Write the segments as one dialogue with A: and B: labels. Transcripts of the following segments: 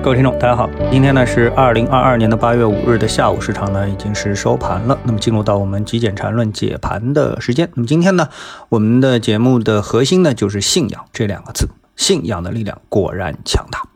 A: 各位听众，大家好，今天呢是二零二二年的八月五日的下午，市场呢已经是收盘了。那么进入到我们极简缠论解盘的时间。那么今天呢，我们的节目的核心呢就是信仰这两个字，信仰的力量果然强大。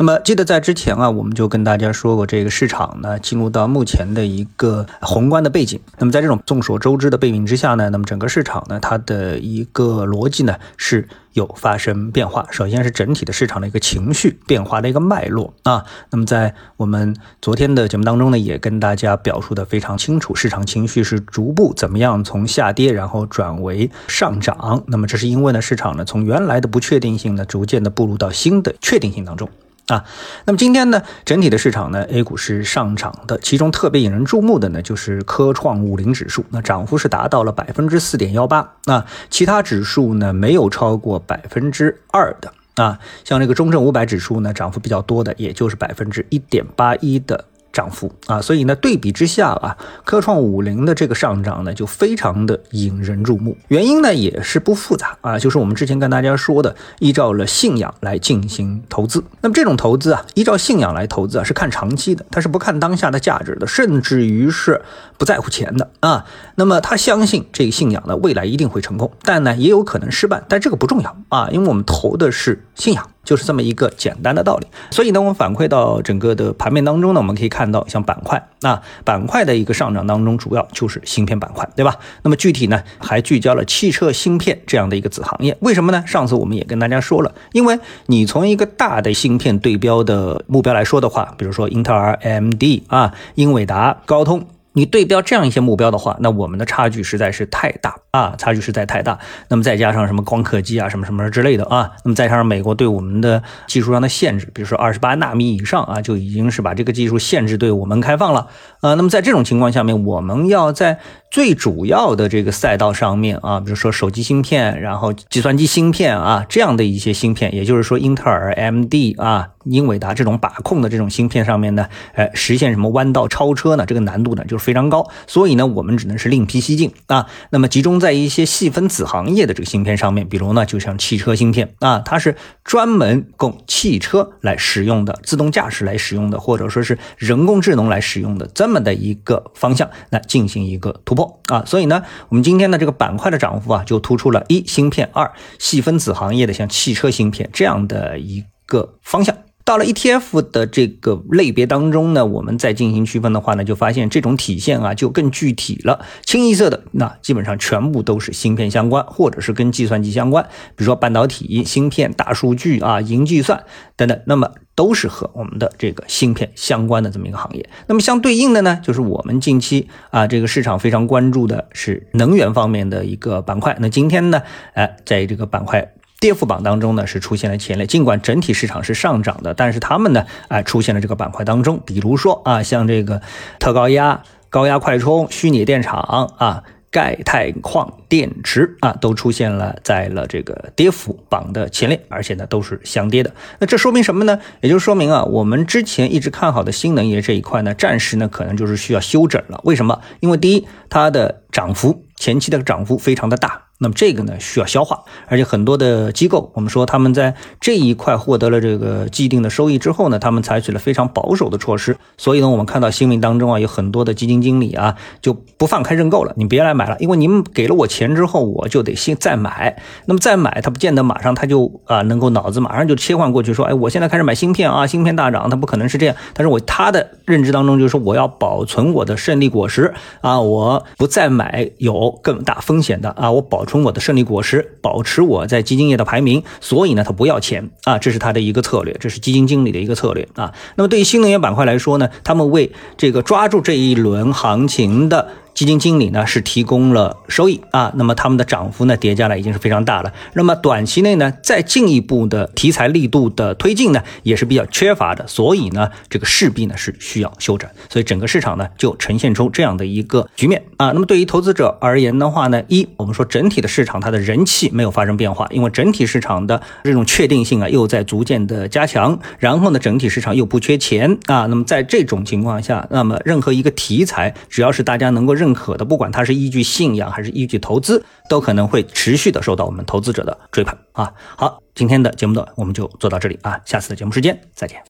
A: 那么记得在之前啊，我们就跟大家说过，这个市场呢进入到目前的一个宏观的背景。那么在这种众所周知的背景之下呢，那么整个市场呢它的一个逻辑呢是有发生变化。首先是整体的市场的一个情绪变化的一个脉络啊。那么在我们昨天的节目当中呢，也跟大家表述的非常清楚，市场情绪是逐步怎么样从下跌然后转为上涨。那么这是因为呢，市场呢从原来的不确定性呢，逐渐的步入到新的确定性当中。啊，那么今天呢，整体的市场呢，A 股是上涨的，其中特别引人注目的呢，就是科创五零指数，那涨幅是达到了百分之四点幺八，那，其他指数呢没有超过百分之二的，啊，像这个中证五百指数呢，涨幅比较多的，也就是百分之一点八一的。涨幅啊，所以呢，对比之下啊，科创五零的这个上涨呢，就非常的引人注目。原因呢，也是不复杂啊，就是我们之前跟大家说的，依照了信仰来进行投资。那么这种投资啊，依照信仰来投资啊，是看长期的，它是不看当下的价值的，甚至于是不在乎钱的啊。那么他相信这个信仰呢，未来一定会成功，但呢，也有可能失败，但这个不重要啊，因为我们投的是信仰。就是这么一个简单的道理，所以呢，我们反馈到整个的盘面当中呢，我们可以看到，像板块啊，板块的一个上涨当中，主要就是芯片板块，对吧？那么具体呢，还聚焦了汽车芯片这样的一个子行业。为什么呢？上次我们也跟大家说了，因为你从一个大的芯片对标的目标来说的话，比如说英特尔、AMD 啊、英伟达、高通。你对标这样一些目标的话，那我们的差距实在是太大啊，差距实在太大。那么再加上什么光刻机啊，什么什么之类的啊，那么再加上美国对我们的技术上的限制，比如说二十八纳米以上啊，就已经是把这个技术限制对我们开放了啊。那么在这种情况下面，我们要在最主要的这个赛道上面啊，比如说手机芯片，然后计算机芯片啊，这样的一些芯片，也就是说英特尔、AMD 啊。英伟达这种把控的这种芯片上面呢，呃，实现什么弯道超车呢？这个难度呢就是非常高，所以呢，我们只能是另辟蹊径啊。那么集中在一些细分子行业的这个芯片上面，比如呢，就像汽车芯片啊，它是专门供汽车来使用的，自动驾驶来使用的，或者说是人工智能来使用的这么的一个方向来进行一个突破啊。所以呢，我们今天的这个板块的涨幅啊，就突出了一芯片，二细分子行业的像汽车芯片这样的一个方向。到了 ETF 的这个类别当中呢，我们再进行区分的话呢，就发现这种体现啊就更具体了。清一色的那基本上全部都是芯片相关，或者是跟计算机相关，比如说半导体、芯片、大数据啊、云计算等等，那么都是和我们的这个芯片相关的这么一个行业。那么相对应的呢，就是我们近期啊这个市场非常关注的是能源方面的一个板块。那今天呢，哎，在这个板块。跌幅榜当中呢是出现了前列，尽管整体市场是上涨的，但是他们呢啊出现了这个板块当中，比如说啊像这个特高压、高压快充、虚拟电厂啊、钙钛矿电池啊都出现了在了这个跌幅榜的前列，而且呢都是相跌的。那这说明什么呢？也就说明啊我们之前一直看好的新能源这一块呢，暂时呢可能就是需要休整了。为什么？因为第一，它的涨幅前期的涨幅非常的大。那么这个呢需要消化，而且很多的机构，我们说他们在这一块获得了这个既定的收益之后呢，他们采取了非常保守的措施。所以呢，我们看到新闻当中啊，有很多的基金经理啊就不放开认购了，你别来买了，因为你们给了我钱之后，我就得先再买。那么再买，他不见得马上他就啊能够脑子马上就切换过去，说，哎，我现在开始买芯片啊，芯片大涨，他不可能是这样。但是我他的认知当中就是说，我要保存我的胜利果实啊，我不再买有更大风险的啊，我保。存我的胜利果实，保持我在基金业的排名，所以呢，他不要钱啊，这是他的一个策略，这是基金经理的一个策略啊。那么对于新能源板块来说呢，他们为这个抓住这一轮行情的。基金经理呢是提供了收益啊，那么他们的涨幅呢叠加了已经是非常大了。那么短期内呢再进一步的题材力度的推进呢也是比较缺乏的，所以呢这个势必呢是需要休整，所以整个市场呢就呈现出这样的一个局面啊。那么对于投资者而言的话呢，一我们说整体的市场它的人气没有发生变化，因为整体市场的这种确定性啊又在逐渐的加强，然后呢整体市场又不缺钱啊，那么在这种情况下，那么任何一个题材只要是大家能够认。可的，不管它是依据信仰还是依据投资，都可能会持续的受到我们投资者的追捧啊。好，今天的节目呢，我们就做到这里啊，下次的节目时间再见。